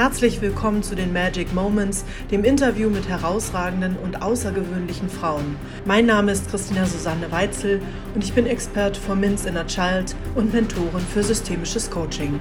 Herzlich willkommen zu den Magic Moments, dem Interview mit herausragenden und außergewöhnlichen Frauen. Mein Name ist Christina Susanne Weitzel und ich bin Expert for Min's Inner Child und Mentorin für systemisches Coaching.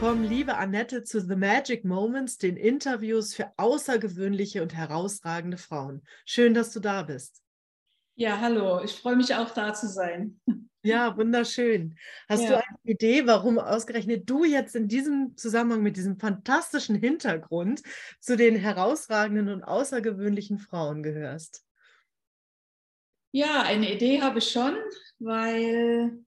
Willkommen, liebe Annette, zu The Magic Moments, den Interviews für außergewöhnliche und herausragende Frauen. Schön, dass du da bist. Ja, hallo, ich freue mich auch da zu sein. Ja, wunderschön. Hast ja. du eine Idee, warum ausgerechnet du jetzt in diesem Zusammenhang mit diesem fantastischen Hintergrund zu den herausragenden und außergewöhnlichen Frauen gehörst? Ja, eine Idee habe ich schon, weil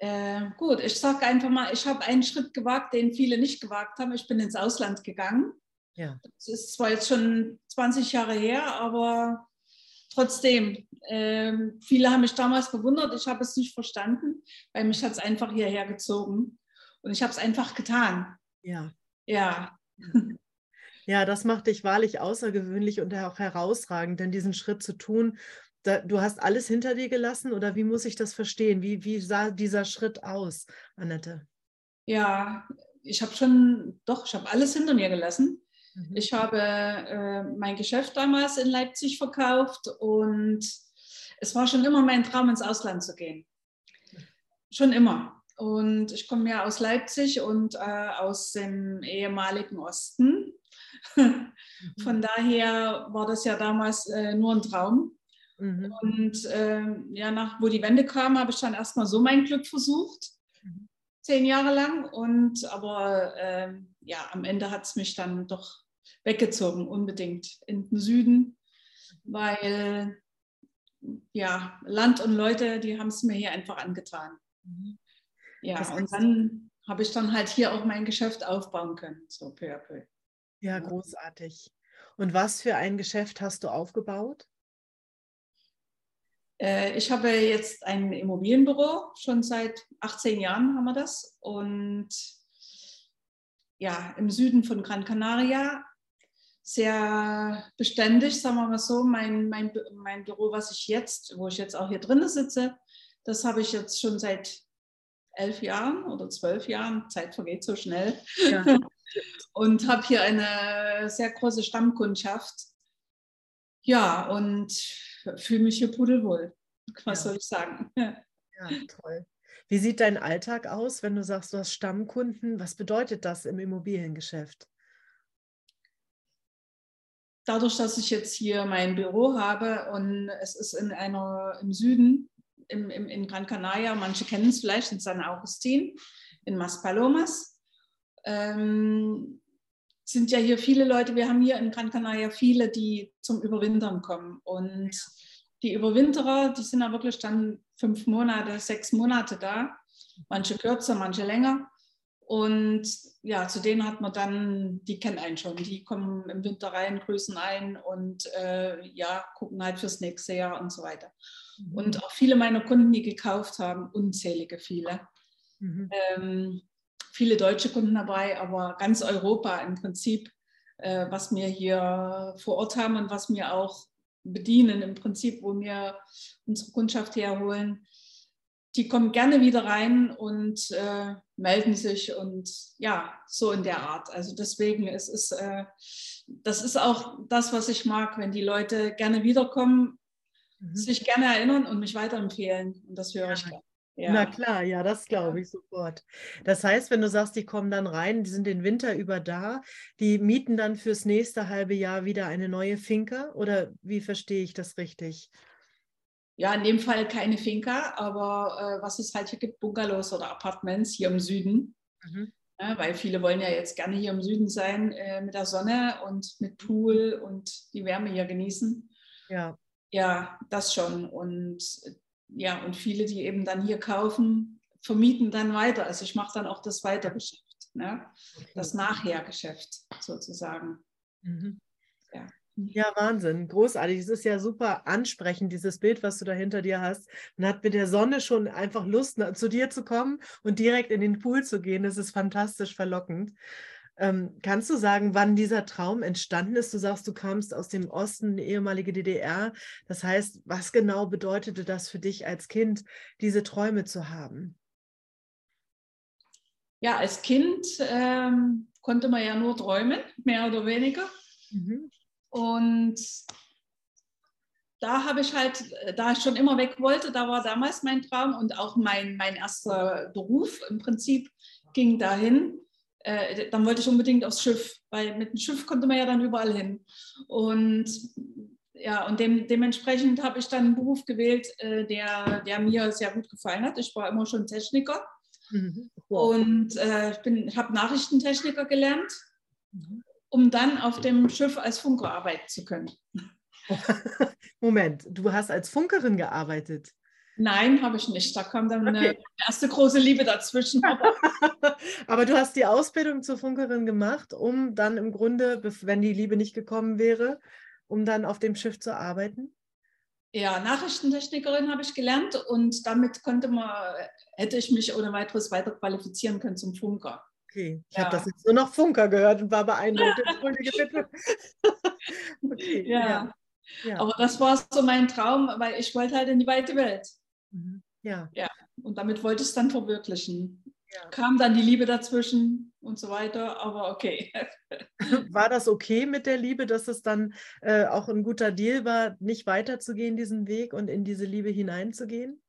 äh, gut, ich sage einfach mal, ich habe einen Schritt gewagt, den viele nicht gewagt haben. Ich bin ins Ausland gegangen. Ja. Das ist zwar jetzt schon 20 Jahre her, aber trotzdem, äh, viele haben mich damals bewundert. Ich habe es nicht verstanden, weil mich hat es einfach hierher gezogen. Und ich habe es einfach getan. Ja. Ja. Ja, das macht dich wahrlich außergewöhnlich und auch herausragend, denn diesen Schritt zu tun, da, du hast alles hinter dir gelassen oder wie muss ich das verstehen? Wie, wie sah dieser Schritt aus, Annette? Ja, ich habe schon, doch, ich habe alles hinter mir gelassen. Mhm. Ich habe äh, mein Geschäft damals in Leipzig verkauft und es war schon immer mein Traum, ins Ausland zu gehen. Schon immer. Und ich komme ja aus Leipzig und äh, aus dem ehemaligen Osten. Von mhm. daher war das ja damals äh, nur ein Traum. Mhm. Und äh, ja, nach, wo die Wende kam, habe ich dann erstmal so mein Glück versucht, mhm. zehn Jahre lang. Und aber äh, ja, am Ende hat es mich dann doch weggezogen, unbedingt in den Süden, weil ja, Land und Leute, die haben es mir hier einfach angetan. Mhm. Ja, und dann habe ich dann halt hier auch mein Geschäft aufbauen können, so peu à peu. Ja, großartig. Und was für ein Geschäft hast du aufgebaut? Äh, ich habe jetzt ein Immobilienbüro, schon seit 18 Jahren haben wir das. Und ja, im Süden von Gran Canaria, sehr beständig, sagen wir mal so. Mein, mein, mein Büro, was ich jetzt, wo ich jetzt auch hier drin sitze, das habe ich jetzt schon seit elf Jahren oder zwölf Jahren. Zeit vergeht so schnell. Ja. und habe hier eine sehr große Stammkundschaft. Ja, und fühle mich hier pudelwohl. Was ja. soll ich sagen? Ja. toll. Wie sieht dein Alltag aus, wenn du sagst, du hast Stammkunden? Was bedeutet das im Immobiliengeschäft? Dadurch, dass ich jetzt hier mein Büro habe und es ist in einer im Süden, im, im, in Gran Canaria, manche kennen es vielleicht in San Agustin, in Maspalomas, ähm, sind ja hier viele Leute, wir haben hier in Gran Canaria viele, die zum Überwintern kommen und die Überwinterer, die sind ja wirklich dann fünf Monate, sechs Monate da, manche kürzer, manche länger. Und ja, zu denen hat man dann, die kennen einen schon, die kommen im Winter rein, grüßen ein und äh, ja, gucken halt fürs nächste Jahr und so weiter. Mhm. Und auch viele meiner Kunden, die gekauft haben, unzählige viele. Mhm. Ähm, viele deutsche Kunden dabei, aber ganz Europa im Prinzip, äh, was wir hier vor Ort haben und was wir auch bedienen im Prinzip, wo wir unsere Kundschaft herholen. Die kommen gerne wieder rein und äh, melden sich und ja, so in der Art. Also deswegen es ist äh, das ist auch das, was ich mag, wenn die Leute gerne wiederkommen, mhm. sich gerne erinnern und mich weiterempfehlen. Und das höre ja. ich gerne. Ja. Na klar, ja, das glaube ich sofort. Das heißt, wenn du sagst, die kommen dann rein, die sind den Winter über da, die mieten dann fürs nächste halbe Jahr wieder eine neue Finca oder wie verstehe ich das richtig? Ja, in dem Fall keine Finca, aber äh, was es halt hier gibt, Bungalows oder Apartments hier im Süden. Mhm. Ja, weil viele wollen ja jetzt gerne hier im Süden sein äh, mit der Sonne und mit Pool und die Wärme hier genießen. Ja. Ja, das schon. Und ja, und viele, die eben dann hier kaufen, vermieten dann weiter. Also ich mache dann auch das Weitergeschäft, ne? das Nachhergeschäft sozusagen. Mhm. Ja. Ja, Wahnsinn, großartig. Es ist ja super ansprechend, dieses Bild, was du da hinter dir hast. Man hat mit der Sonne schon einfach Lust, zu dir zu kommen und direkt in den Pool zu gehen. Das ist fantastisch verlockend. Ähm, kannst du sagen, wann dieser Traum entstanden ist? Du sagst, du kamst aus dem Osten, ehemalige DDR. Das heißt, was genau bedeutete das für dich als Kind, diese Träume zu haben? Ja, als Kind ähm, konnte man ja nur träumen, mehr oder weniger. Mhm. Und da habe ich halt, da ich schon immer weg wollte, da war damals mein Traum und auch mein, mein erster Beruf im Prinzip ging dahin. Äh, dann wollte ich unbedingt aufs Schiff, weil mit dem Schiff konnte man ja dann überall hin. Und ja, und dem, dementsprechend habe ich dann einen Beruf gewählt, äh, der, der mir sehr gut gefallen hat. Ich war immer schon Techniker mhm. wow. und äh, ich habe Nachrichtentechniker gelernt. Mhm um dann auf dem Schiff als Funker arbeiten zu können. Moment, du hast als Funkerin gearbeitet? Nein, habe ich nicht. Da kam dann okay. eine erste große Liebe dazwischen. Aber du hast die Ausbildung zur Funkerin gemacht, um dann im Grunde, wenn die Liebe nicht gekommen wäre, um dann auf dem Schiff zu arbeiten? Ja, Nachrichtentechnikerin habe ich gelernt und damit konnte man, hätte ich mich ohne weiteres weiter qualifizieren können zum Funker. Okay, ich ja. habe das jetzt nur noch Funker gehört und war beeindruckt. Okay, ja. ja. ja. Aber das war so mein Traum, weil ich wollte halt in die weite Welt. Mhm. Ja. ja. Und damit wollte ich es dann verwirklichen. Ja. Kam dann die Liebe dazwischen und so weiter, aber okay. War das okay mit der Liebe, dass es dann äh, auch ein guter Deal war, nicht weiterzugehen diesen Weg und in diese Liebe hineinzugehen?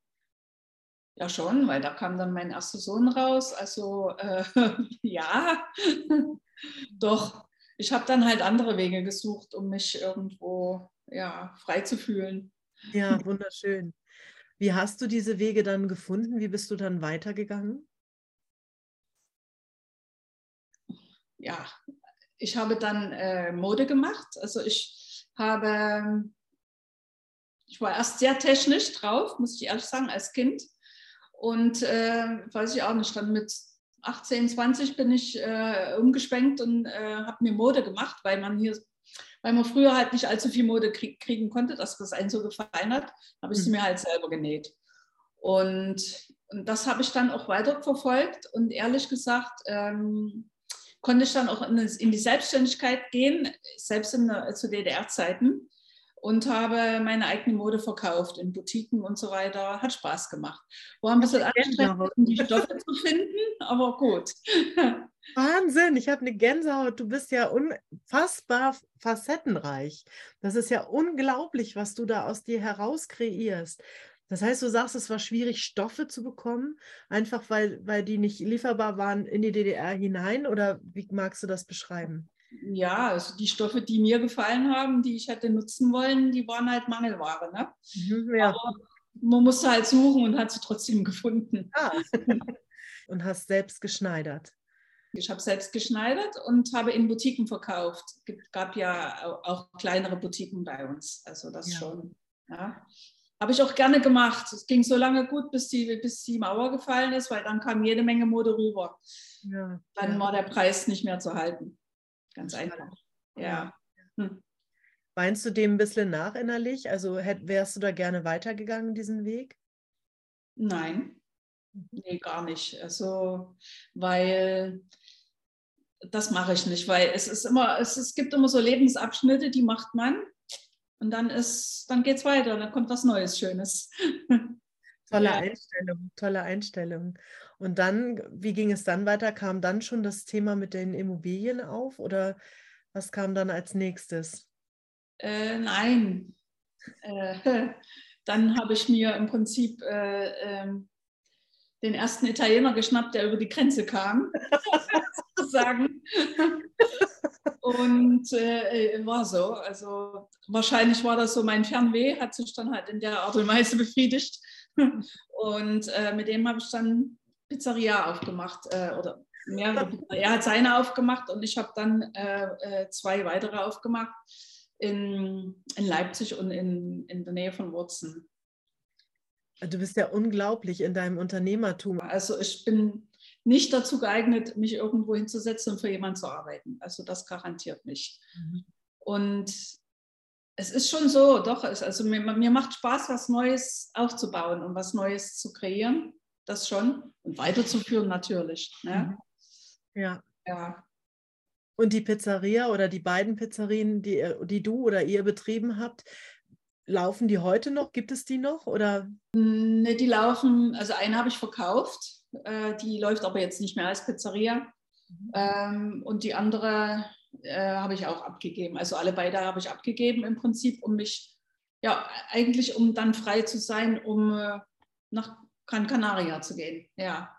Ja, schon, weil da kam dann mein erster Sohn raus. Also äh, ja, doch. Ich habe dann halt andere Wege gesucht, um mich irgendwo ja, frei zu fühlen. Ja, wunderschön. Wie hast du diese Wege dann gefunden? Wie bist du dann weitergegangen? Ja, ich habe dann äh, Mode gemacht. Also ich habe, ich war erst sehr technisch drauf, muss ich ehrlich sagen, als Kind. Und äh, weiß ich auch nicht, dann mit 18, 20 bin ich äh, umgeschwenkt und äh, habe mir Mode gemacht, weil man hier, weil man früher halt nicht allzu viel Mode krieg, kriegen konnte, dass das einen so gefallen hat, habe ich sie mir halt selber genäht. Und, und das habe ich dann auch weiter verfolgt und ehrlich gesagt ähm, konnte ich dann auch in, in, die Selbstständigkeit gehen, selbst in, zu DDR-Zeiten und habe meine eigene Mode verkauft in Boutiquen und so weiter. Hat Spaß gemacht. War ein bisschen anstrengend, um die Stoffe zu finden, aber gut. Wahnsinn, ich habe eine Gänsehaut. Du bist ja unfassbar facettenreich. Das ist ja unglaublich, was du da aus dir heraus kreierst. Das heißt, du sagst, es war schwierig, Stoffe zu bekommen, einfach weil, weil die nicht lieferbar waren in die DDR hinein? Oder wie magst du das beschreiben? Ja, also die Stoffe, die mir gefallen haben, die ich hätte nutzen wollen, die waren halt Mangelware. Ne? Mhm, ja. Aber man musste halt suchen und hat sie trotzdem gefunden. Ah. Und hast selbst geschneidert. Ich habe selbst geschneidert und habe in Boutiquen verkauft. Es gab ja auch kleinere Boutiquen bei uns. Also das ja. schon. Ja. Habe ich auch gerne gemacht. Es ging so lange gut, bis die, bis die Mauer gefallen ist, weil dann kam jede Menge Mode rüber. Ja. Dann war der Preis nicht mehr zu halten. Ganz einfach. Ja. Hm. Weinst du dem ein bisschen nach innerlich? Also hätt, wärst du da gerne weitergegangen, diesen Weg? Nein, mhm. nee, gar nicht. Also, weil das mache ich nicht, weil es ist immer, es, es gibt immer so Lebensabschnitte, die macht man und dann ist, dann geht es weiter, dann kommt was Neues, Schönes. Tolle ja. Einstellung, tolle Einstellung. Und dann, wie ging es dann weiter? Kam dann schon das Thema mit den Immobilien auf oder was kam dann als nächstes? Äh, nein. Äh, dann habe ich mir im Prinzip äh, ähm, den ersten Italiener geschnappt, der über die Grenze kam, sozusagen. Und äh, war so. Also wahrscheinlich war das so mein Fernweh, hat sich dann halt in der Art und Weise befriedigt. Und äh, mit dem habe ich dann Pizzeria aufgemacht äh, oder mehrere Pizzeria. Er hat seine aufgemacht und ich habe dann äh, äh, zwei weitere aufgemacht in, in Leipzig und in, in der Nähe von Wurzen. Du bist ja unglaublich in deinem Unternehmertum. Also ich bin nicht dazu geeignet, mich irgendwo hinzusetzen und für jemanden zu arbeiten. Also das garantiert nicht. Mhm. Und Es ist schon so, doch. Also mir, mir macht Spaß, was Neues aufzubauen und was Neues zu kreieren. Das schon. Und weiterzuführen natürlich. Ne? Mhm. Ja. ja. Und die Pizzeria oder die beiden Pizzerien, die, die du oder ihr betrieben habt, laufen die heute noch? Gibt es die noch? Oder? Ne, die laufen, also eine habe ich verkauft, äh, die läuft aber jetzt nicht mehr als Pizzeria. Mhm. Ähm, und die andere äh, habe ich auch abgegeben. Also alle beide habe ich abgegeben im Prinzip, um mich, ja, eigentlich um dann frei zu sein, um äh, nach Gran Canaria zu gehen. Ja.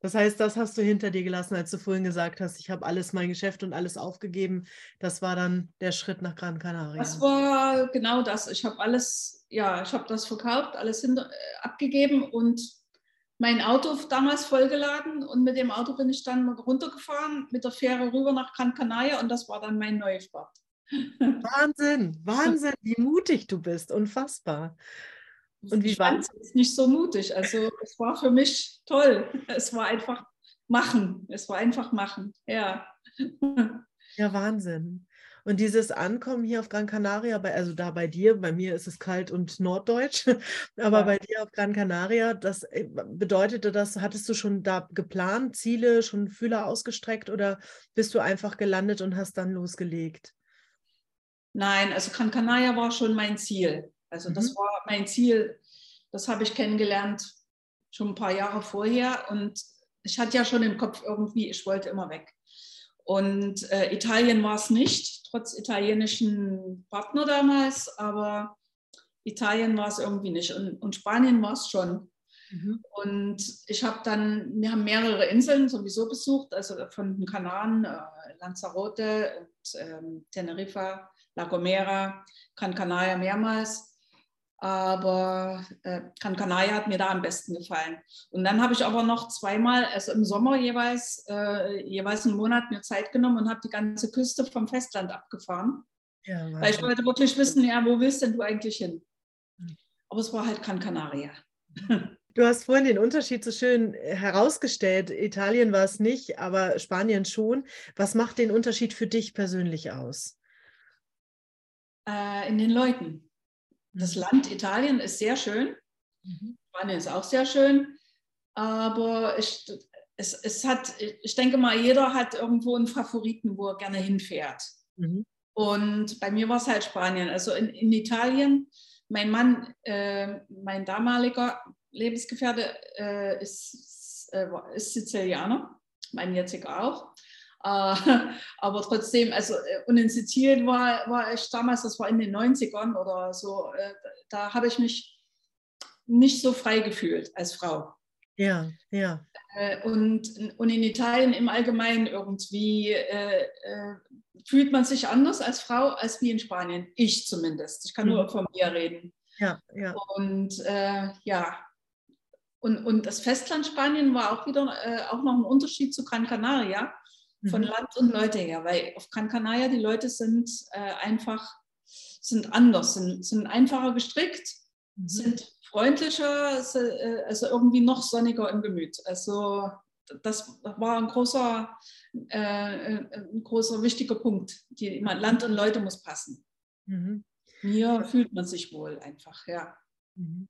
Das heißt, das hast du hinter dir gelassen, als du vorhin gesagt hast, ich habe alles mein Geschäft und alles aufgegeben. Das war dann der Schritt nach Gran Canaria. Das war genau das. Ich habe alles, ja, ich habe das verkauft, alles hinter, äh, abgegeben und mein Auto damals vollgeladen und mit dem Auto bin ich dann runtergefahren mit der Fähre rüber nach Gran Canaria und das war dann mein Neustart. Wahnsinn, Wahnsinn, wie mutig du bist, unfassbar. Und wie war es? Nicht so mutig. Also es war für mich toll. Es war einfach machen. Es war einfach machen. Ja. Ja, Wahnsinn. Und dieses Ankommen hier auf Gran Canaria, bei, also da bei dir, bei mir ist es kalt und norddeutsch, aber ja. bei dir auf Gran Canaria, das äh, bedeutete das, hattest du schon da geplant, Ziele, schon Fühler ausgestreckt oder bist du einfach gelandet und hast dann losgelegt? Nein, also Gran Canaria war schon mein Ziel. Also das mhm. war mein Ziel. Das habe ich kennengelernt schon ein paar Jahre vorher und ich hatte ja schon im Kopf irgendwie, ich wollte immer weg. Und äh, Italien war es nicht, trotz italienischen Partner damals, aber Italien war es irgendwie nicht. Und, und Spanien war es schon. Mhm. Und ich habe dann, wir haben mehrere Inseln sowieso besucht, also von den Kanaren, äh, Lanzarote und ähm, Teneriffa, La Gomera, Gran Canaria mehrmals aber äh, Gran Canaria hat mir da am besten gefallen. Und dann habe ich aber noch zweimal, also im Sommer jeweils, äh, jeweils einen Monat mir Zeit genommen und habe die ganze Küste vom Festland abgefahren. Ja, weil ich wollte wirklich wissen, ja, wo willst denn du eigentlich hin? Hm. Aber es war halt Gran Canaria. Du hast vorhin den Unterschied so schön herausgestellt. Italien war es nicht, aber Spanien schon. Was macht den Unterschied für dich persönlich aus? Äh, in den Leuten das Land Italien ist sehr schön. Mhm. Spanien ist auch sehr schön. Aber ich, es, es hat, ich denke mal, jeder hat irgendwo einen Favoriten, wo er gerne hinfährt. Mhm. Und bei mir war es halt Spanien. Also in, in Italien, mein Mann, äh, mein damaliger Lebensgefährte äh, ist, äh, ist Sizilianer, mein jetziger auch. Äh, aber trotzdem, also, äh, und in Sizilien war, war ich damals, das war in den 90ern oder so, äh, da habe ich mich nicht so frei gefühlt als Frau. Ja, ja. Und, und in Italien im Allgemeinen irgendwie äh, fühlt man sich anders als Frau als wie in Spanien. Ich zumindest. Ich kann mhm. nur von mir reden. Ja, ja. Und äh, ja. Und, und das Festland Spanien war auch wieder äh, auch noch ein Unterschied zu Gran Canaria von mhm. Land und Leute her, weil auf Gran Canaria die Leute sind äh, einfach sind anders, sind, sind einfacher gestrickt, mhm. sind freundlicher, äh, also irgendwie noch sonniger im Gemüt. Also das war ein großer, äh, ein großer wichtiger Punkt. Die, Land und Leute muss passen. Mhm. Hier fühlt man sich wohl einfach, ja. Mhm.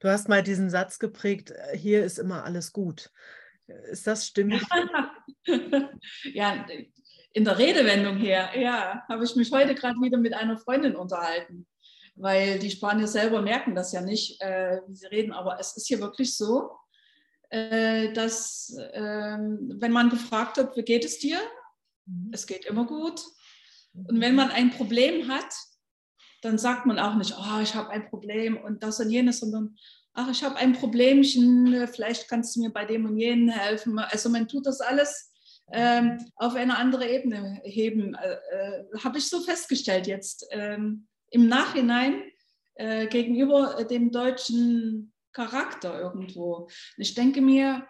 Du hast mal diesen Satz geprägt, äh, hier ist immer alles gut. Ist das stimmig? ja, in der Redewendung her, ja, habe ich mich heute gerade wieder mit einer Freundin unterhalten, weil die Spanier selber merken das ja nicht, äh, wie sie reden, aber es ist hier wirklich so, äh, dass äh, wenn man gefragt wird, wie geht es dir, mhm. es geht immer gut. Und wenn man ein Problem hat, dann sagt man auch nicht, oh, ich habe ein Problem und das und jenes, sondern ach, ich habe ein Problemchen, vielleicht kannst du mir bei dem und jenen helfen. Also man tut das alles ähm, auf eine andere Ebene heben, äh, äh, habe ich so festgestellt jetzt ähm, im Nachhinein äh, gegenüber dem deutschen Charakter irgendwo. ich denke mir,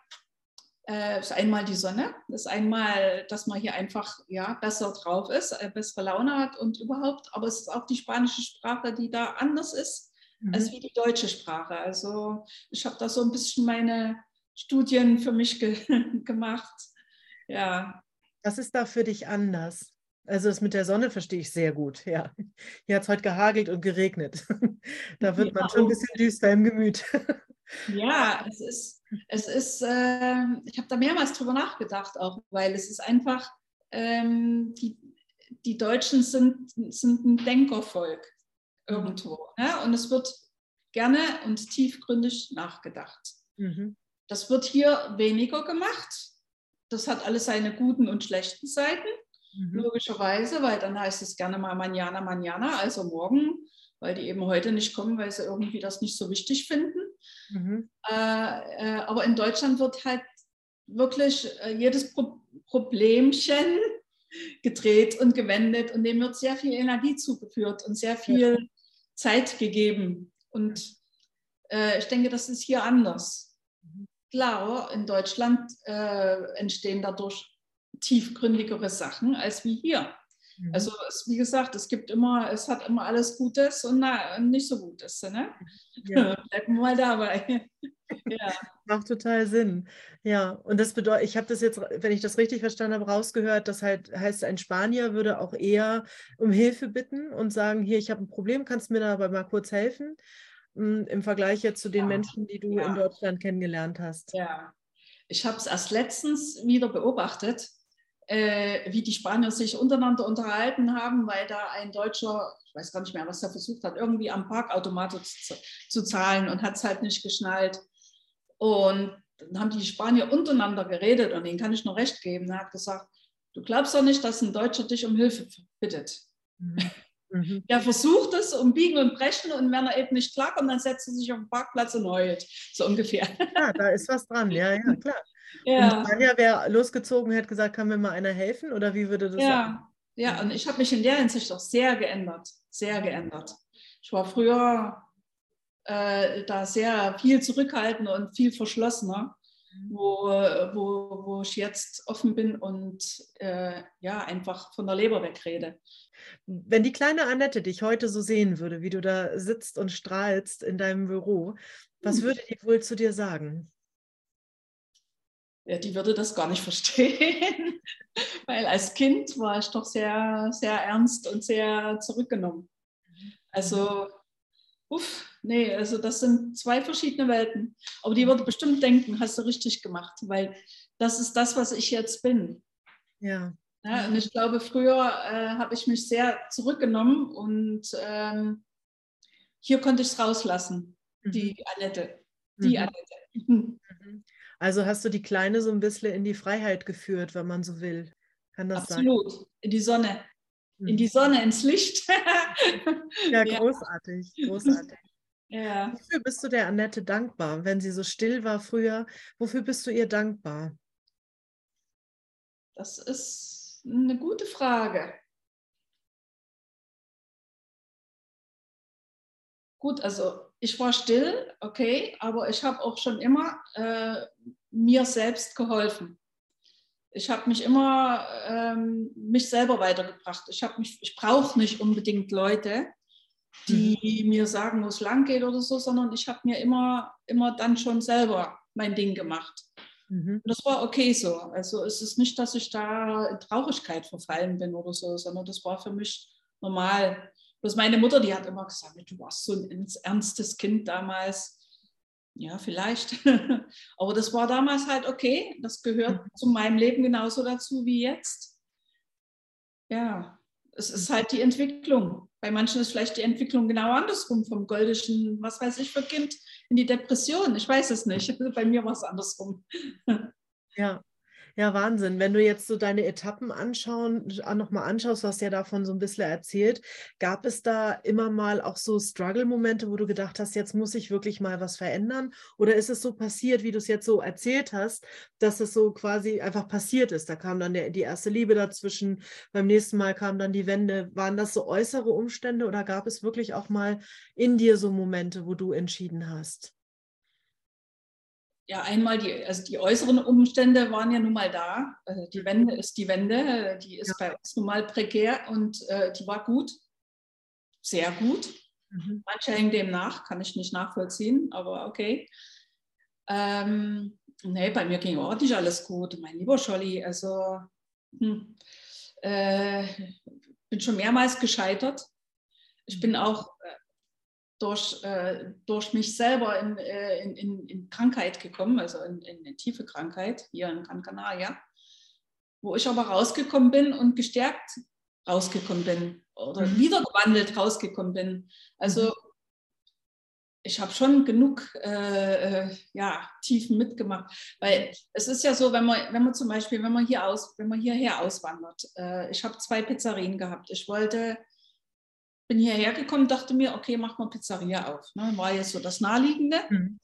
äh, ist einmal die Sonne, ist einmal, dass man hier einfach ja, besser drauf ist, äh, bessere Laune hat und überhaupt, aber es ist auch die spanische Sprache, die da anders ist mhm. als wie die deutsche Sprache. Also ich habe da so ein bisschen meine Studien für mich ge gemacht. Ja. Was ist da für dich anders? Also das mit der Sonne verstehe ich sehr gut, ja. Hier hat es heute gehagelt und geregnet. Da wird man schon ein bisschen düster im Gemüt. Ja, es ist, es ist äh, ich habe da mehrmals drüber nachgedacht auch, weil es ist einfach, ähm, die, die Deutschen sind, sind ein Denkervolk irgendwo. Ne? Und es wird gerne und tiefgründig nachgedacht. Mhm. Das wird hier weniger gemacht. Das hat alles seine guten und schlechten Seiten, mhm. logischerweise, weil dann heißt es gerne mal manjana, manjana, also morgen, weil die eben heute nicht kommen, weil sie irgendwie das nicht so wichtig finden. Mhm. Äh, äh, aber in Deutschland wird halt wirklich äh, jedes Pro Problemchen gedreht und gewendet und dem wird sehr viel Energie zugeführt und sehr viel. Zeit gegeben. Und äh, ich denke, das ist hier anders. Klar, in Deutschland äh, entstehen dadurch tiefgründigere Sachen als wie hier. Mhm. Also es, wie gesagt, es gibt immer, es hat immer alles Gutes und na, nicht so Gutes. Ne? Ja. Bleiben wir mal dabei. ja. Macht total Sinn. Ja, und das bedeutet, ich habe das jetzt, wenn ich das richtig verstanden habe, rausgehört, das halt heißt, ein Spanier würde auch eher um Hilfe bitten und sagen, hier, ich habe ein Problem, kannst du mir dabei mal kurz helfen? Hm, Im Vergleich jetzt zu den ja. Menschen, die du ja. in Deutschland kennengelernt hast. Ja, ich habe es erst letztens wieder beobachtet äh, wie die Spanier sich untereinander unterhalten haben, weil da ein Deutscher, ich weiß gar nicht mehr, was er versucht hat, irgendwie am Parkautomat zu, zu zahlen und hat es halt nicht geschnallt. Und dann haben die Spanier untereinander geredet und denen kann ich nur recht geben. Er hat gesagt, du glaubst doch nicht, dass ein Deutscher dich um Hilfe bittet. Mhm. Der versucht es um Biegen und Brechen und wenn er eben nicht klappt, und dann setzt er sich auf den Parkplatz und heult, so ungefähr. Ja, da ist was dran, ja, ja, klar. Ja. Anja wäre losgezogen, hätte gesagt, kann mir mal einer helfen oder wie würde das ja. sein? Ja, und ich habe mich in der Hinsicht auch sehr geändert, sehr geändert. Ich war früher äh, da sehr viel zurückhaltender und viel verschlossener, mhm. wo, wo, wo ich jetzt offen bin und äh, ja, einfach von der Leber wegrede. Wenn die kleine Annette dich heute so sehen würde, wie du da sitzt und strahlst in deinem Büro, was hm. würde die wohl zu dir sagen? ja, die würde das gar nicht verstehen, weil als Kind war ich doch sehr, sehr ernst und sehr zurückgenommen. Also, uff, nee, also das sind zwei verschiedene Welten. Aber die würde bestimmt denken, hast du richtig gemacht, weil das ist das, was ich jetzt bin. Ja. ja und ich glaube, früher äh, habe ich mich sehr zurückgenommen und ähm, hier konnte ich es rauslassen, mhm. die Annette. Die mhm. Annette. Mhm. Also hast du die Kleine so ein bisschen in die Freiheit geführt, wenn man so will. Kann das Absolut. sein? in die Sonne. In die mhm. Sonne, ins Licht. ja, großartig, großartig. Ja. Wofür bist du der Annette dankbar, wenn sie so still war früher? Wofür bist du ihr dankbar? Das ist eine gute Frage. Gut, also ich war still, okay, aber ich habe auch schon immer äh, mir selbst geholfen. Ich habe mich immer ähm, mich selber weitergebracht. Ich mich, ich brauche nicht unbedingt Leute, die mhm. mir sagen, wo es lang geht oder so, sondern ich habe mir immer, immer dann schon selber mein Ding gemacht. Mhm. Das war okay so. Also es ist nicht, dass ich da in Traurigkeit verfallen bin oder so, sondern das war für mich normal. Bloß meine Mutter, die hat immer gesagt, du warst so ein ernstes Kind damals. Ja, vielleicht. Aber das war damals halt okay. Das gehört mhm. zu meinem Leben genauso dazu wie jetzt. Ja, es ist halt die Entwicklung. Bei manchen ist vielleicht die Entwicklung genau andersrum, vom goldischen, was weiß ich, für Kind in die Depression. Ich weiß es nicht. Bei mir war es andersrum. Ja, ja, Wahnsinn. Wenn du jetzt so deine Etappen anschauen, nochmal anschaust, du hast ja davon so ein bisschen erzählt, gab es da immer mal auch so Struggle-Momente, wo du gedacht hast, jetzt muss ich wirklich mal was verändern? Oder ist es so passiert, wie du es jetzt so erzählt hast, dass es so quasi einfach passiert ist? Da kam dann der, die erste Liebe dazwischen, beim nächsten Mal kam dann die Wende. Waren das so äußere Umstände oder gab es wirklich auch mal in dir so Momente, wo du entschieden hast? Ja, einmal die, also die äußeren Umstände waren ja nun mal da. Also die Wende ist die Wende, die ist ja. bei uns nun mal prekär und äh, die war gut, sehr gut. Mhm. Manche hängen dem nach, kann ich nicht nachvollziehen, aber okay. Ähm, nee, bei mir ging auch nicht alles gut, mein lieber Scholli. Also hm, äh, bin schon mehrmals gescheitert. Ich bin auch äh, durch, äh, durch mich selber in, äh, in, in, in, Krankheit gekommen, also in, in eine tiefe Krankheit hier in Gran Canaria, wo ich aber rausgekommen bin und gestärkt rausgekommen bin oder mhm. wiedergewandelt rausgekommen bin. Also mhm. ich habe schon genug äh, äh, ja, Tiefen mitgemacht, weil es ist ja so, wenn man, wenn man zum Beispiel, wenn man hier aus, wenn man hierher auswandert, äh, ich habe zwei Pizzerien gehabt. Ich wollte bin hierher gekommen, dachte mir, okay, mach mal Pizzeria auf. Ne? War jetzt so das Naheliegende. Mhm.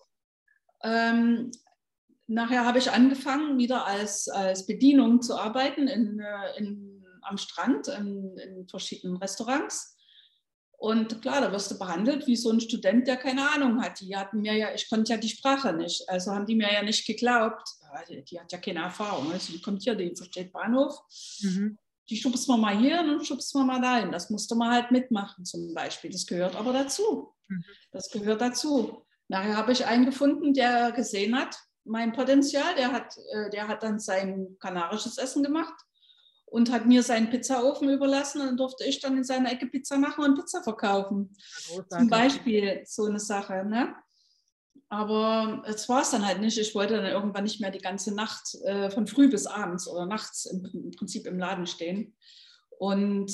Ähm, nachher habe ich angefangen, wieder als, als Bedienung zu arbeiten in, äh, in, am Strand, in, in verschiedenen Restaurants. Und klar, da wirst du behandelt wie so ein Student, der keine Ahnung hat. Die hatten mir ja, ich konnte ja die Sprache nicht. Also haben die mir ja nicht geglaubt. Die, die hat ja keine Erfahrung. Also die kommt hier, die versteht Bahnhof. Mhm die schubst man mal hier und dann schubst man mal dahin. Das musste man halt mitmachen zum Beispiel. Das gehört aber dazu. Mhm. Das gehört dazu. Nachher habe ich einen gefunden, der gesehen hat, mein Potenzial. Der hat, äh, der hat dann sein kanarisches Essen gemacht und hat mir seinen Pizzaofen überlassen. Und dann durfte ich dann in seiner Ecke Pizza machen und Pizza verkaufen. Zum Beispiel so eine Sache. Ne? Aber es war es dann halt nicht. Ich wollte dann irgendwann nicht mehr die ganze Nacht äh, von früh bis abends oder nachts im, im, Prinzip im Laden stehen. Und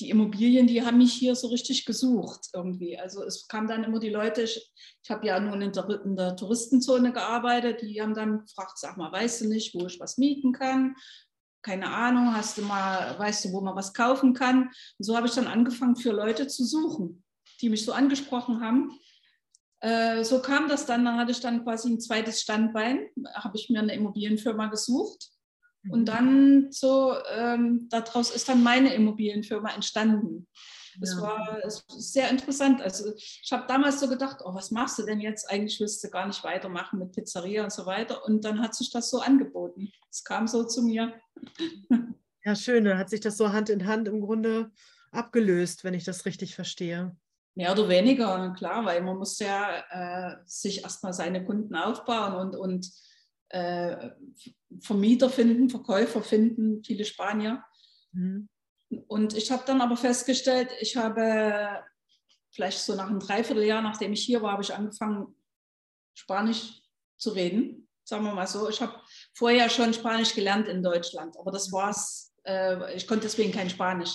die Immobilien, die haben mich hier so richtig gesucht irgendwie. Also es kamen dann immer die Leute, ich, ich habe ja nun in der, in der Touristenzone gearbeitet, die haben dann gefragt, sag mal, weißt du nicht, wo ich was mieten kann? Keine Ahnung, hast du mal, weißt du, wo man was kaufen kann? Und so habe ich dann angefangen, für Leute zu suchen, die mich so angesprochen haben äh, so kam das dann, dann hatte ich dann quasi ein zweites Standbein, habe ich mir eine Immobilienfirma gesucht. Und mhm. dann so, ähm, daraus ist dann meine Immobilienfirma entstanden. Das ja. war sehr interessant. Also ich habe damals so gedacht, oh, was machst du denn jetzt? Eigentlich willst du gar nicht weitermachen mit Pizzeria und so weiter. Und dann hat sich das so angeboten. Es kam so zu mir. Ja, schön. Dann hat sich das so Hand in Hand im Grunde abgelöst, wenn ich das richtig verstehe. Mehr oder weniger, klar, weil man muss ja äh, sich erstmal seine Kunden aufbauen und, und äh, Vermieter finden, Verkäufer finden, viele Spanier. Mhm. Und ich habe dann aber festgestellt, ich habe vielleicht so nach einem Dreivierteljahr, nachdem ich hier war, habe ich angefangen, Spanisch zu reden. Sagen wir mal so. Ich habe vorher schon Spanisch gelernt in Deutschland, aber das war's. Äh, ich konnte deswegen kein Spanisch.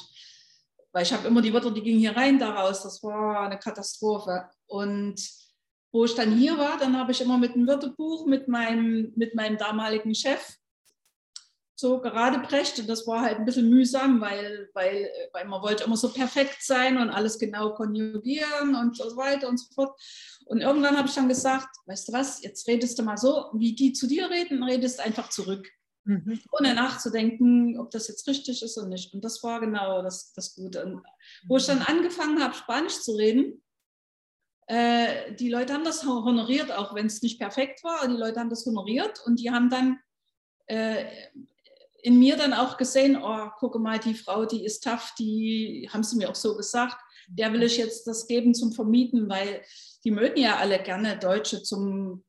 Weil ich habe immer die Wörter, die gingen hier rein, daraus. Das war eine Katastrophe. Und wo ich dann hier war, dann habe ich immer mit einem Wörterbuch mit meinem, mit meinem damaligen Chef so gerade brecht. Und das war halt ein bisschen mühsam, weil, weil, weil man wollte immer so perfekt sein und alles genau konjugieren und so weiter und so fort. Und irgendwann habe ich dann gesagt, weißt du was, jetzt redest du mal so, wie die zu dir reden, redest einfach zurück. Mhm. Ohne nachzudenken, ob das jetzt richtig ist oder nicht. Und das war genau das, das Gute. Und wo ich dann angefangen habe, Spanisch zu reden, äh, die Leute haben das honoriert, auch wenn es nicht perfekt war. Die Leute haben das honoriert und die haben dann äh, in mir dann auch gesehen, oh, gucke mal, die Frau, die ist tough, die haben sie mir auch so gesagt, der will ich jetzt das geben zum Vermieten, weil die mögen ja alle gerne Deutsche zum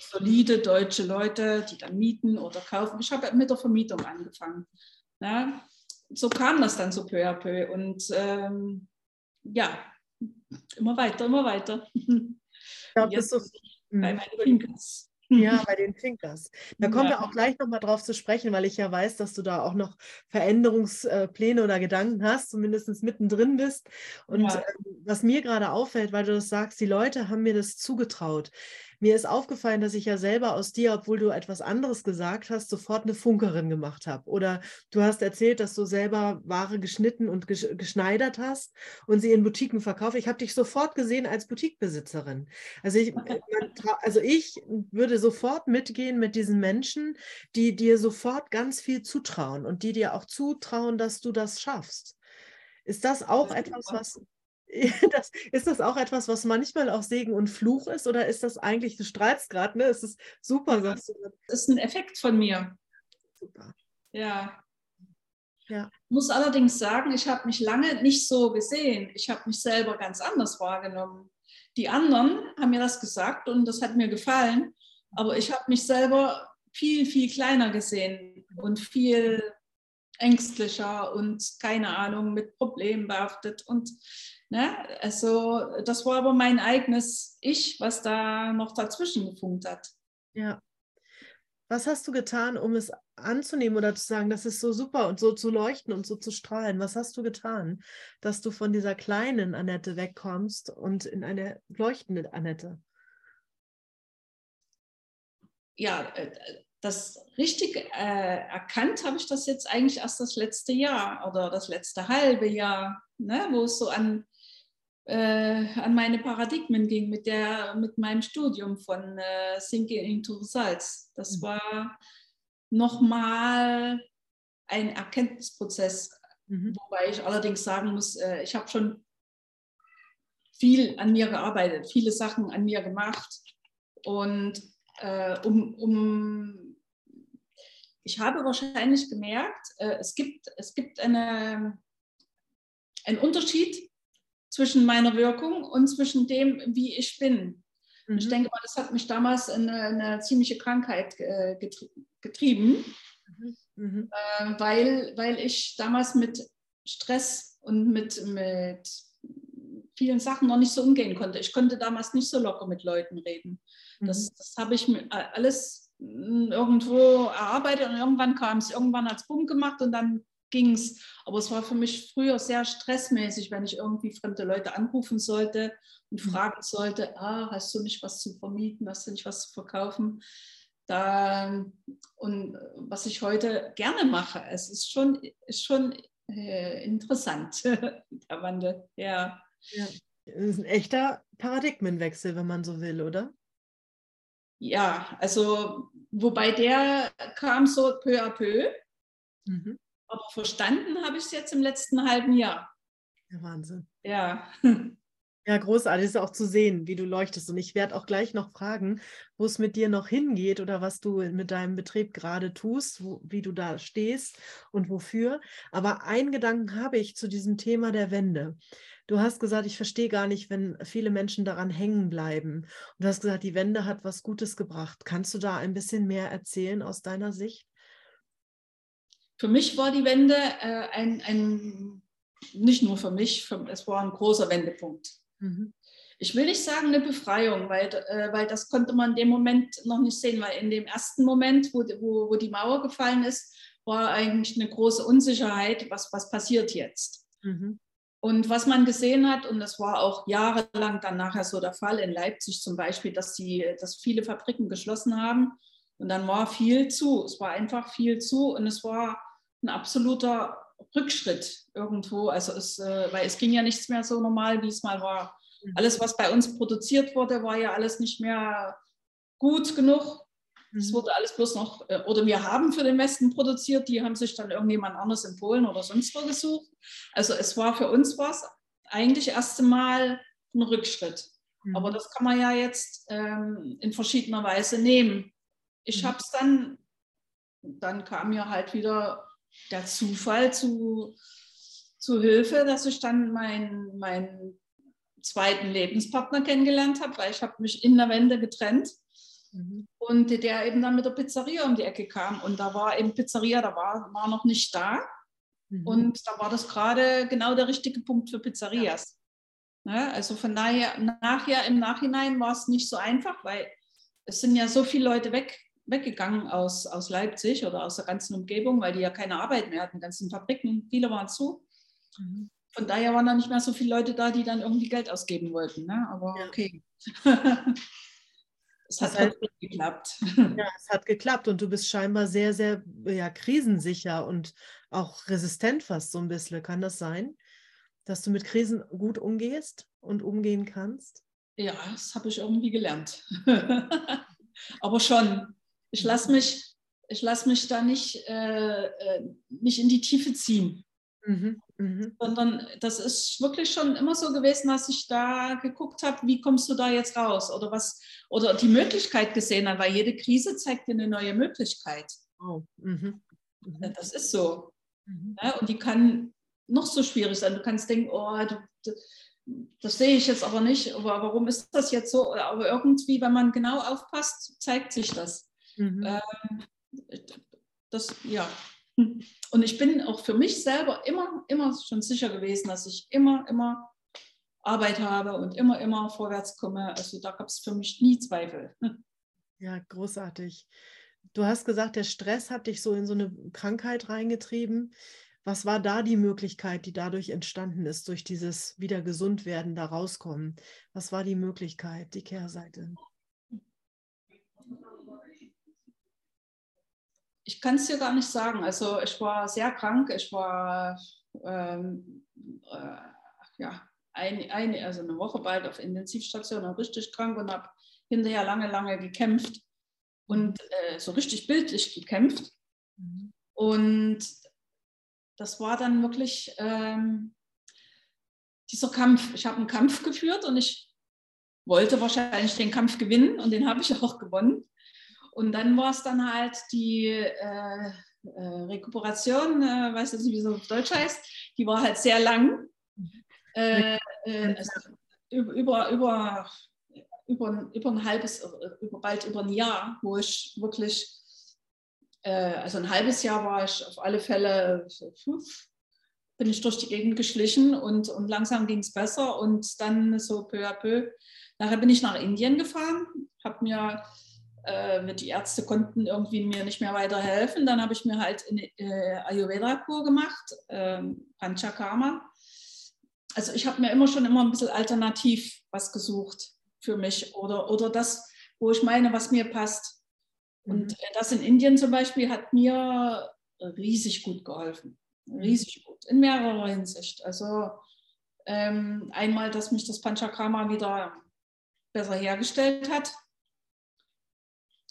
solide deutsche Leute, die dann mieten oder kaufen. Ich habe mit der Vermietung angefangen. Ja, so kam das dann so peu à peu. Und ähm, ja, immer weiter, immer weiter. Ich glaube, das ist so, bei meinen Finkers. Ja, bei den Thinkers. Da kommen ja. wir auch gleich nochmal drauf zu sprechen, weil ich ja weiß, dass du da auch noch Veränderungspläne oder Gedanken hast, zumindest mittendrin bist. Und ja. Ähm, was mir gerade auffällt, weil du das sagst, die Leute haben mir das zugetraut. Mir ist aufgefallen, dass ich ja selber aus dir, obwohl du etwas anderes gesagt hast, sofort eine Funkerin gemacht habe. Oder du hast erzählt, dass du selber Ware geschnitten und geschneidert hast und sie in Boutiquen verkauft. Ich habe dich sofort gesehen als Boutiquebesitzerin. Also ich, also ich würde sofort mitgehen mit diesen Menschen, die dir sofort ganz viel zutrauen und die dir auch zutrauen, dass du das schaffst. Ist das auch etwas, was Das, ist das auch etwas, was manchmal auch Segen und Fluch ist oder ist das eigentlich, du strahlst gerade, ne? Es ist super, sagst du. Das ist ein Effekt von mir. Super. Ja. ja. Ich muss allerdings sagen, ich habe mich lange nicht so gesehen. Ich habe mich selber ganz anders wahrgenommen. Die anderen haben mir das gesagt und das hat mir gefallen, aber ich habe mich selber viel, viel kleiner gesehen und viel ängstlicher und keine Ahnung, mit Problemen behaftet. Und ne, also das war aber mein eigenes Ich, was da noch dazwischen gefunkt hat. Ja. Was hast du getan, um es anzunehmen oder zu sagen, das ist so super und so zu leuchten und so zu strahlen? Was hast du getan, dass du von dieser kleinen Annette wegkommst und in eine leuchtende Annette? Ja, äh, das richtig äh, erkannt habe ich das jetzt eigentlich erst das letzte Jahr oder das letzte halbe Jahr, ne, wo es so an äh, an meine Paradigmen ging mit, der, mit meinem Studium von äh, Thinking into Results. Das mhm. war nochmal ein Erkenntnisprozess, mhm. wobei ich allerdings sagen muss, äh, ich habe schon viel an mir gearbeitet, viele Sachen an mir gemacht und äh, um, um ich habe wahrscheinlich gemerkt, äh, es gibt, es gibt eine, einen Unterschied zwischen meiner Wirkung und zwischen dem, wie ich bin. Mhm. Ich denke mal, das hat mich damals in eine, eine ziemliche Krankheit äh, getrieben, mhm. mhm. Äh, weil, weil ich damals mit Stress und mit, mit vielen Sachen noch nicht so umgehen konnte. Ich konnte damals nicht so locker mit Leuten reden. Das, mhm. das habe ich alles hm, irgendwo erarbeitet und irgendwann kam es, irgendwann als Bumm gemacht und dann ging es. Aber es war für mich früher sehr stressmäßig, wenn ich irgendwie fremde Leute anrufen sollte und mhm. fragen sollte, ah, hast du nicht was zu vermieten, hast du nicht was zu verkaufen? Da, und was ich heute gerne mache, es ist schon, ist schon äh, interessant, der Wandel. Ja. ja. Das ist ein echter Paradigmenwechsel, wenn man so will, oder? Ja, also wobei der kam so peu à peu. Mhm. Aber verstanden habe ich es jetzt im letzten halben Jahr. Ja, Wahnsinn. Ja. Ja, großartig ist auch zu sehen, wie du leuchtest. Und ich werde auch gleich noch fragen, wo es mit dir noch hingeht oder was du mit deinem Betrieb gerade tust, wo, wie du da stehst und wofür. Aber einen Gedanken habe ich zu diesem Thema der Wende. Du hast gesagt, ich verstehe gar nicht, wenn viele Menschen daran hängen bleiben. Und du hast gesagt, die Wende hat was Gutes gebracht. Kannst du da ein bisschen mehr erzählen aus deiner Sicht? Für mich war die Wende äh, ein, ein, nicht nur für mich, für, es war ein großer Wendepunkt. Mhm. Ich will nicht sagen eine Befreiung, weil, äh, weil das konnte man in dem Moment noch nicht sehen, weil in dem ersten Moment, wo, wo, wo die Mauer gefallen ist, war eigentlich eine große Unsicherheit, was, was passiert jetzt. Mhm. Und was man gesehen hat, und das war auch jahrelang dann nachher so der Fall, in Leipzig zum Beispiel, dass, die, dass viele Fabriken geschlossen haben und dann war viel zu. Es war einfach viel zu und es war ein absoluter Rückschritt irgendwo. Also es, äh, weil es ging ja nichts mehr so normal, wie es mal war. Mhm. Alles, was bei uns produziert wurde, war ja alles nicht mehr gut genug. Es mhm. wurde alles bloß noch, äh, oder wir haben für den Westen produziert, die haben sich dann irgendjemand anders in Polen oder sonst wo gesucht. Also es war für uns was eigentlich erst einmal ein Rückschritt. Mhm. Aber das kann man ja jetzt ähm, in verschiedener Weise nehmen. Ich mhm. habe es dann, dann kam mir halt wieder der Zufall zu, zu Hilfe, dass ich dann meinen, meinen zweiten Lebenspartner kennengelernt habe, weil ich habe mich in der Wende getrennt. Mhm. Und der eben dann mit der Pizzeria um die Ecke kam. Und da war eben Pizzeria, da war, war noch nicht da. Mhm. Und da war das gerade genau der richtige Punkt für Pizzerias. Ja. Ja, also von daher, nachher im Nachhinein war es nicht so einfach, weil es sind ja so viele Leute weg, weggegangen aus, aus Leipzig oder aus der ganzen Umgebung, weil die ja keine Arbeit mehr hatten. Die ganzen Fabriken, viele waren zu. Mhm. Von daher waren da nicht mehr so viele Leute da, die dann irgendwie Geld ausgeben wollten. Ne? Aber ja. okay. es hat halt, geklappt. Ja, es hat geklappt und du bist scheinbar sehr, sehr ja, krisensicher und auch resistent fast so ein bisschen. Kann das sein, dass du mit Krisen gut umgehst und umgehen kannst? Ja, das habe ich irgendwie gelernt. Aber schon, ich lasse mich, ich lass mich da nicht, äh, äh, nicht in die Tiefe ziehen. Mhm, mh. Sondern das ist wirklich schon immer so gewesen, dass ich da geguckt habe, wie kommst du da jetzt raus? Oder was, oder die Möglichkeit gesehen habe, weil jede Krise zeigt dir eine neue Möglichkeit. Oh, mhm, mh. Das ist so. Mhm. Ja, und die kann noch so schwierig sein. Du kannst denken, oh, du, das sehe ich jetzt aber nicht, aber warum ist das jetzt so? Aber irgendwie, wenn man genau aufpasst, zeigt sich das. Mhm. Ähm, das, ja. Und ich bin auch für mich selber immer, immer schon sicher gewesen, dass ich immer, immer Arbeit habe und immer, immer vorwärts komme. Also da gab es für mich nie Zweifel. Ja, großartig. Du hast gesagt, der Stress hat dich so in so eine Krankheit reingetrieben. Was war da die Möglichkeit, die dadurch entstanden ist, durch dieses wieder gesund werden, da rauskommen? Was war die Möglichkeit, die Kehrseite? Ich kann es dir gar nicht sagen. Also ich war sehr krank. Ich war ähm, äh, ja, ein, ein, also eine Woche bald auf Intensivstation richtig krank und habe hinterher lange, lange gekämpft und äh, so richtig bildlich gekämpft. Mhm. Und das war dann wirklich ähm, dieser Kampf. Ich habe einen Kampf geführt und ich wollte wahrscheinlich den Kampf gewinnen und den habe ich auch gewonnen. Und dann war es dann halt die äh, äh, Rekuperation, äh, weiß jetzt nicht, wie es auf Deutsch heißt, die war halt sehr lang. Äh, äh, also über, über, über, über ein halbes, über, bald über ein Jahr, wo ich wirklich äh, also ein halbes Jahr war ich auf alle Fälle, bin ich durch die Gegend geschlichen und, und langsam ging es besser und dann so peu à peu. Nachher bin ich nach Indien gefahren, habe mir, äh, die Ärzte konnten irgendwie mir nicht mehr weiterhelfen, dann habe ich mir halt eine äh, Ayurveda-Kur gemacht, äh, Panchakarma. Also ich habe mir immer schon immer ein bisschen alternativ was gesucht für mich oder, oder das, wo ich meine, was mir passt. Und mhm. äh, das in Indien zum Beispiel hat mir riesig gut geholfen. Mhm. Riesig gut, in mehrerer Hinsicht. Also ähm, einmal, dass mich das Panchakarma wieder besser hergestellt hat.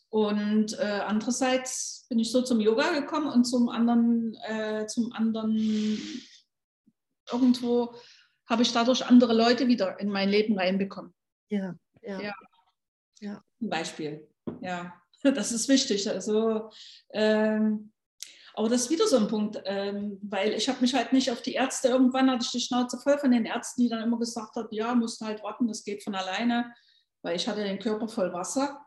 Und äh, andererseits bin ich so zum Yoga gekommen und zum anderen, äh, zum anderen irgendwo habe ich dadurch andere Leute wieder in mein Leben reinbekommen. Ja, ja. ja. ja. Zum Beispiel. Ja. Das ist wichtig. Also, ähm, aber das ist wieder so ein Punkt, ähm, weil ich habe mich halt nicht auf die Ärzte, irgendwann hatte ich die Schnauze voll von den Ärzten, die dann immer gesagt haben, ja, musst halt warten, das geht von alleine, weil ich hatte den Körper voll Wasser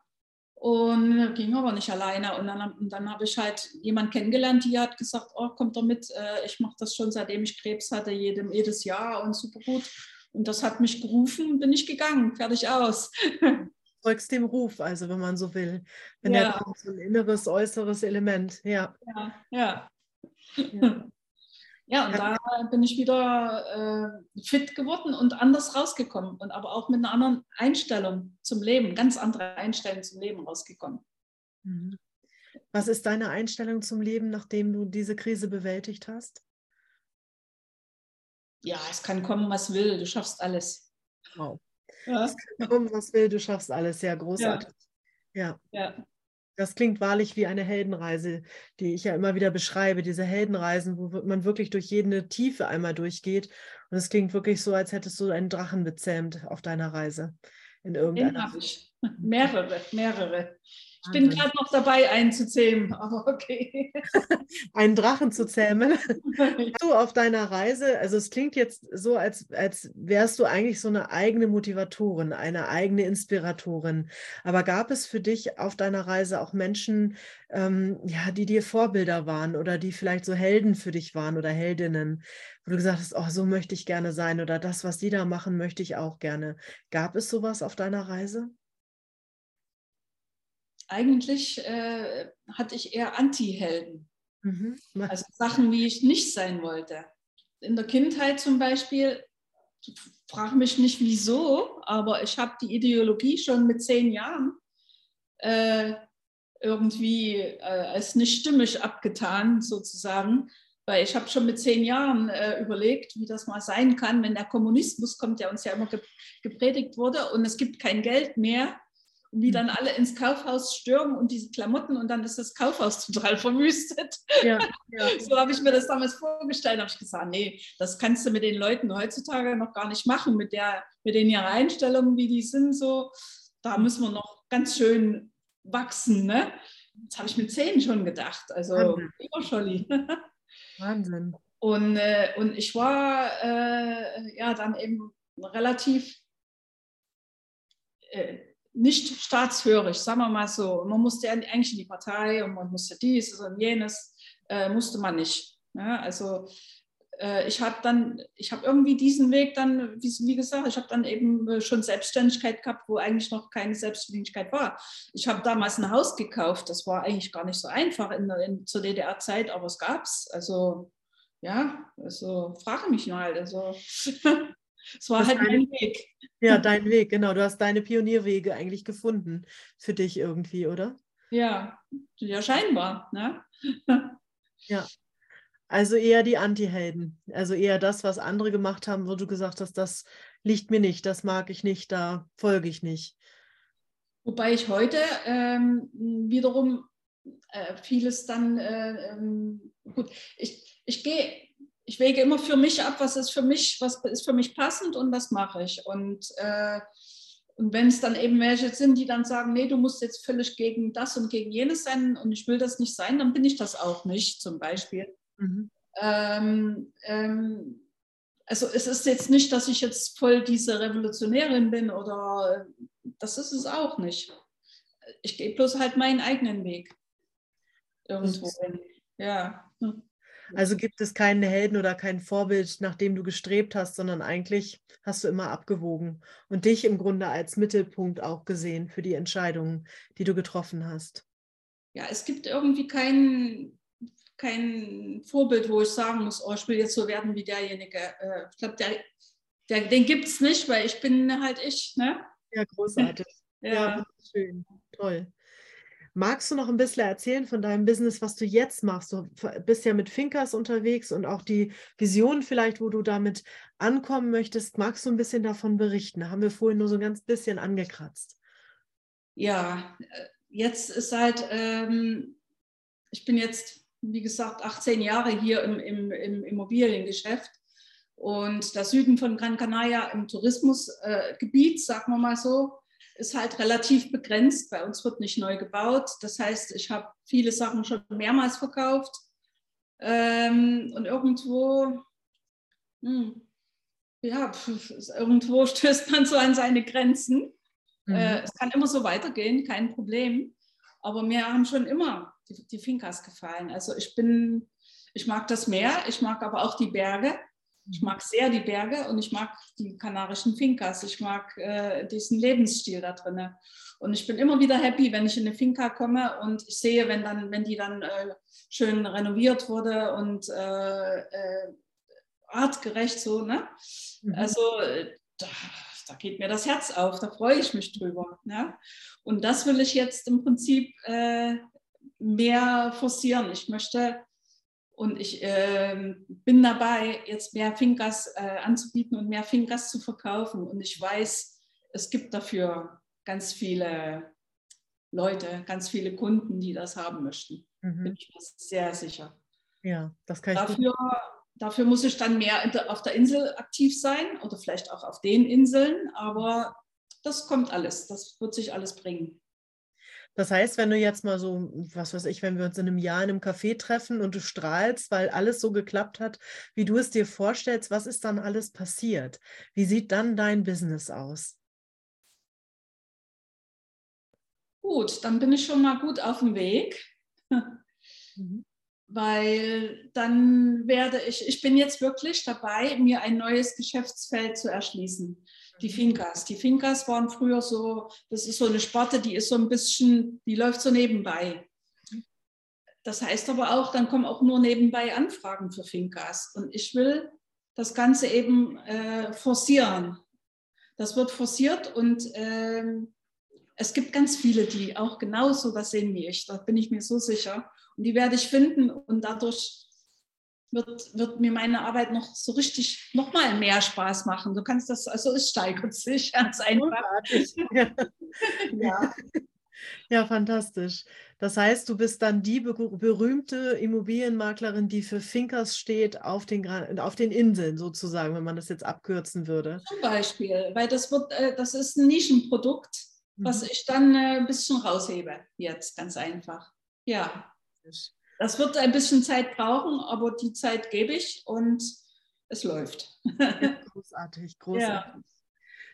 und ging aber nicht alleine. Und dann, dann habe ich halt jemanden kennengelernt, die hat gesagt, oh, kommt doch mit, äh, ich mache das schon seitdem ich Krebs hatte, jedem, jedes Jahr und super gut. Und das hat mich gerufen, bin ich gegangen, fertig aus. folgst dem Ruf, also wenn man so will. Wenn ja. der so ein inneres, äußeres Element, ja. Ja, ja. ja. Ja und da bin ich wieder äh, fit geworden und anders rausgekommen und aber auch mit einer anderen Einstellung zum Leben, ganz andere Einstellung zum Leben rausgekommen. Mhm. Was ist deine Einstellung zum Leben, nachdem du diese Krise bewältigt hast? Ja, es kann kommen, was will, du schaffst alles. Wow. Ja. Warum, was will, du schaffst alles. Ja, großartig. Ja. ja. Das klingt wahrlich wie eine Heldenreise, die ich ja immer wieder beschreibe. Diese Heldenreisen, wo man wirklich durch jede Tiefe einmal durchgeht. Und es klingt wirklich so, als hättest du einen Drachen bezähmt auf deiner Reise. In irgendeiner Den habe ich. Mehrere, mehrere. Ich bin gerade noch dabei, einen zu zähmen, aber okay. einen Drachen zu zähmen. du auf deiner Reise, also es klingt jetzt so, als, als wärst du eigentlich so eine eigene Motivatorin, eine eigene Inspiratorin. Aber gab es für dich auf deiner Reise auch Menschen, ähm, ja, die dir Vorbilder waren oder die vielleicht so Helden für dich waren oder Heldinnen, wo du gesagt hast, oh, so möchte ich gerne sein oder das, was die da machen, möchte ich auch gerne. Gab es sowas auf deiner Reise? Eigentlich äh, hatte ich eher Anti-Helden. Mhm. Also Sachen, wie ich nicht sein wollte. In der Kindheit zum Beispiel, frage mich nicht wieso, aber ich habe die Ideologie schon mit zehn Jahren äh, irgendwie äh, als nicht stimmig abgetan, sozusagen. Weil ich habe schon mit zehn Jahren äh, überlegt, wie das mal sein kann, wenn der Kommunismus kommt, der uns ja immer gepredigt wurde und es gibt kein Geld mehr und wie hm. dann alle ins Kaufhaus stürmen und diese Klamotten und dann ist das Kaufhaus total verwüstet. Ja, ja. so habe ich mir das damals vorgestellt, habe ich gesagt, nee, das kannst du mit den Leuten heutzutage noch gar nicht machen, mit, der, mit den ihrer Einstellungen, wie die sind, so, da müssen wir noch ganz schön wachsen. Ne? Das habe ich mit zehn schon gedacht, also lieber Scholli. Wahnsinn. Und, äh, und ich war äh, ja dann eben relativ äh, nicht staatshörig, sagen wir mal so. Man musste eigentlich in die Partei und man musste dies und jenes. äh, musste man nicht. Ja, also äh, ich habe dann, ich habe irgendwie diesen Weg dann, wie, wie gesagt, ich habe dann eben äh, schon Selbstständigkeit gehabt, wo eigentlich noch keine Selbstständigkeit war. Ich habe damals ein Haus gekauft, das war eigentlich gar nicht so einfach in, in zur DDR-Zeit, aber es gab es. Also ja, also frage mich mal. Also es war das halt dein Weg. Ja, dein Weg, genau. Du hast deine Pionierwege eigentlich gefunden für dich irgendwie, oder? Ja, ja, scheinbar. Ne? ja. Also eher die Anti-Helden. Also eher das, was andere gemacht haben, wo du gesagt hast, das liegt mir nicht, das mag ich nicht, da folge ich nicht. Wobei ich heute ähm, wiederum äh, vieles dann, äh, ähm, gut, ich, ich gehe, ich wege immer für mich ab, was ist für mich, was ist für mich passend und das mache ich. Und, äh, und wenn es dann eben welche sind, die dann sagen, nee, du musst jetzt völlig gegen das und gegen jenes sein und ich will das nicht sein, dann bin ich das auch nicht, zum Beispiel. Mhm. Ähm, ähm, also es ist jetzt nicht, dass ich jetzt voll diese Revolutionärin bin oder das ist es auch nicht. Ich gehe bloß halt meinen eigenen Weg irgendwo hin. Ja. Also gibt es keinen Helden oder kein Vorbild, nach dem du gestrebt hast, sondern eigentlich hast du immer abgewogen und dich im Grunde als Mittelpunkt auch gesehen für die Entscheidungen, die du getroffen hast. Ja, es gibt irgendwie keinen kein Vorbild, wo ich sagen muss, oh, ich will jetzt so werden wie derjenige. Äh, ich glaube, der, der, den gibt es nicht, weil ich bin halt ich. Ne? Ja, großartig. ja. ja, schön, toll. Magst du noch ein bisschen erzählen von deinem Business, was du jetzt machst? Du bist ja mit Finkers unterwegs und auch die Vision vielleicht, wo du damit ankommen möchtest. Magst du ein bisschen davon berichten? Haben wir vorhin nur so ein ganz bisschen angekratzt. Ja, äh, jetzt ist halt, ähm, ich bin jetzt wie gesagt, 18 Jahre hier im, im, im Immobiliengeschäft. Und der Süden von Gran Canaria im Tourismusgebiet, äh, sagen wir mal so, ist halt relativ begrenzt. Bei uns wird nicht neu gebaut. Das heißt, ich habe viele Sachen schon mehrmals verkauft. Ähm, und irgendwo, hm, ja, irgendwo stößt man so an seine Grenzen. Mhm. Äh, es kann immer so weitergehen, kein Problem. Aber mir haben schon immer die, die Finkas gefallen. Also ich bin, ich mag das Meer, ich mag aber auch die Berge. Ich mag sehr die Berge und ich mag die kanarischen Finkas. Ich mag äh, diesen Lebensstil da drin. Und ich bin immer wieder happy, wenn ich in eine Finca komme und ich sehe, wenn, dann, wenn die dann äh, schön renoviert wurde und äh, äh artgerecht so. Ne? Mhm. Also äh, da, da, geht mir das Herz auf, da freue ich mich drüber. Ne? Und das will ich jetzt im Prinzip äh, mehr forcieren. Ich möchte und ich äh, bin dabei, jetzt mehr Finkers äh, anzubieten und mehr Finkers zu verkaufen. Und ich weiß, es gibt dafür ganz viele Leute, ganz viele Kunden, die das haben möchten. Mhm. Bin ich mir sehr sicher. Ja, das kann ich dafür, dafür muss ich dann mehr auf der Insel aktiv sein oder vielleicht auch auf den Inseln, aber das kommt alles, das wird sich alles bringen. Das heißt, wenn du jetzt mal so, was weiß ich, wenn wir uns in einem Jahr in einem Café treffen und du strahlst, weil alles so geklappt hat, wie du es dir vorstellst, was ist dann alles passiert? Wie sieht dann dein Business aus? Gut, dann bin ich schon mal gut auf dem Weg. Mhm. Weil dann werde ich, ich bin jetzt wirklich dabei, mir ein neues Geschäftsfeld zu erschließen die Fincas. Die Fincas waren früher so, das ist so eine Sparte, die ist so ein bisschen, die läuft so nebenbei. Das heißt aber auch, dann kommen auch nur nebenbei Anfragen für Fincas. Und ich will das Ganze eben äh, forcieren. Das wird forciert und äh, es gibt ganz viele, die auch genauso was sehen wie ich. Da bin ich mir so sicher. Und die werde ich finden und dadurch wird, wird mir meine Arbeit noch so richtig noch mal mehr Spaß machen. Du kannst das, also es steigert sich ganz einfach. ja. ja, fantastisch. Das heißt, du bist dann die berühmte Immobilienmaklerin, die für Finkers steht auf den, auf den Inseln sozusagen, wenn man das jetzt abkürzen würde. Zum Beispiel, weil das wird, äh, das ist ein Nischenprodukt, was mhm. ich dann äh, ein bisschen raushebe jetzt, ganz einfach. Ja. Das wird ein bisschen Zeit brauchen, aber die Zeit gebe ich und es läuft. großartig, großartig. Ja.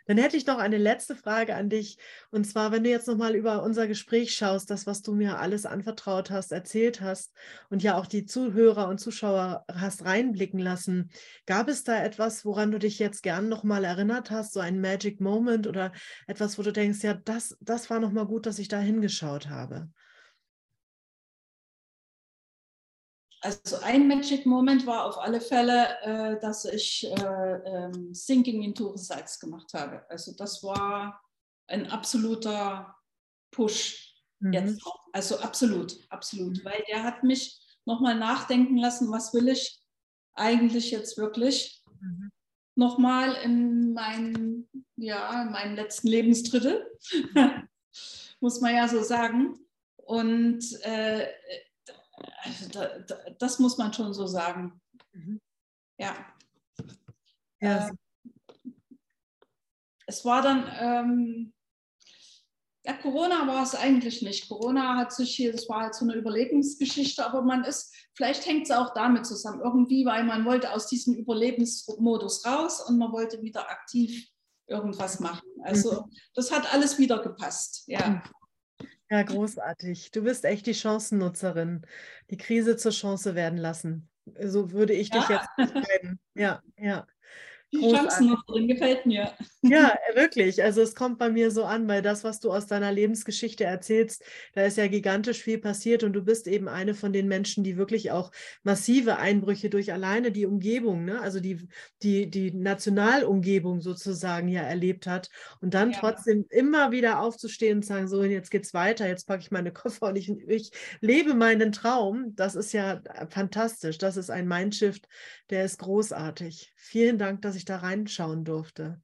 Dann hätte ich noch eine letzte Frage an dich. Und zwar, wenn du jetzt nochmal über unser Gespräch schaust, das, was du mir alles anvertraut hast, erzählt hast und ja auch die Zuhörer und Zuschauer hast reinblicken lassen, gab es da etwas, woran du dich jetzt gern nochmal erinnert hast, so ein Magic Moment oder etwas, wo du denkst, ja, das, das war nochmal gut, dass ich da hingeschaut habe? Also ein Magic Moment war auf alle Fälle, äh, dass ich äh, ähm, Sinking into Sights gemacht habe. Also das war ein absoluter Push mhm. jetzt. Also absolut, absolut. Mhm. Weil der hat mich nochmal nachdenken lassen, was will ich eigentlich jetzt wirklich mhm. nochmal in meinen, ja, in meinen letzten Lebensdrittel, muss man ja so sagen. Und äh, also da, da, das muss man schon so sagen. Mhm. Ja. ja. Äh, es war dann, ähm, ja, Corona war es eigentlich nicht. Corona hat sich hier, das war halt so eine Überlebensgeschichte, aber man ist, vielleicht hängt es auch damit zusammen, irgendwie, weil man wollte aus diesem Überlebensmodus raus und man wollte wieder aktiv irgendwas machen. Also mhm. das hat alles wieder gepasst, ja. Ja, großartig. Du bist echt die Chancennutzerin. Die Krise zur Chance werden lassen. So würde ich dich jetzt beschreiben. Ja, ja. Die Chancennutzerin gefällt mir. Ja, wirklich. Also es kommt bei mir so an, weil das, was du aus deiner Lebensgeschichte erzählst, da ist ja gigantisch viel passiert und du bist eben eine von den Menschen, die wirklich auch massive Einbrüche durch alleine die Umgebung, ne? also die, die, die Nationalumgebung sozusagen ja erlebt hat und dann ja. trotzdem immer wieder aufzustehen und sagen, so jetzt geht's weiter, jetzt packe ich meine Koffer und ich, ich lebe meinen Traum. Das ist ja fantastisch. Das ist ein Mindshift, der ist großartig. Vielen Dank, dass ich da reinschauen durfte.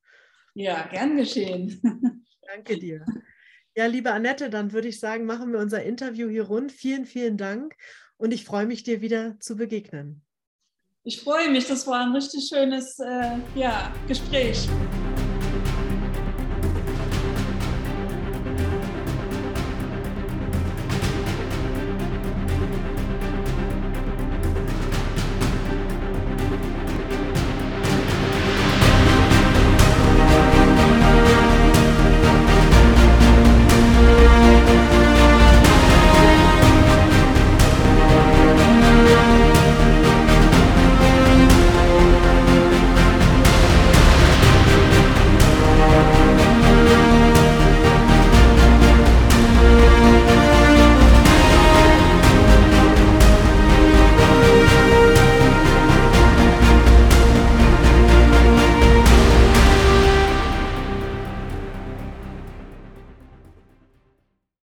Ja, gern geschehen. Danke dir. Ja, liebe Annette, dann würde ich sagen, machen wir unser Interview hier rund. Vielen, vielen Dank und ich freue mich, dir wieder zu begegnen. Ich freue mich, das war ein richtig schönes äh, ja, Gespräch.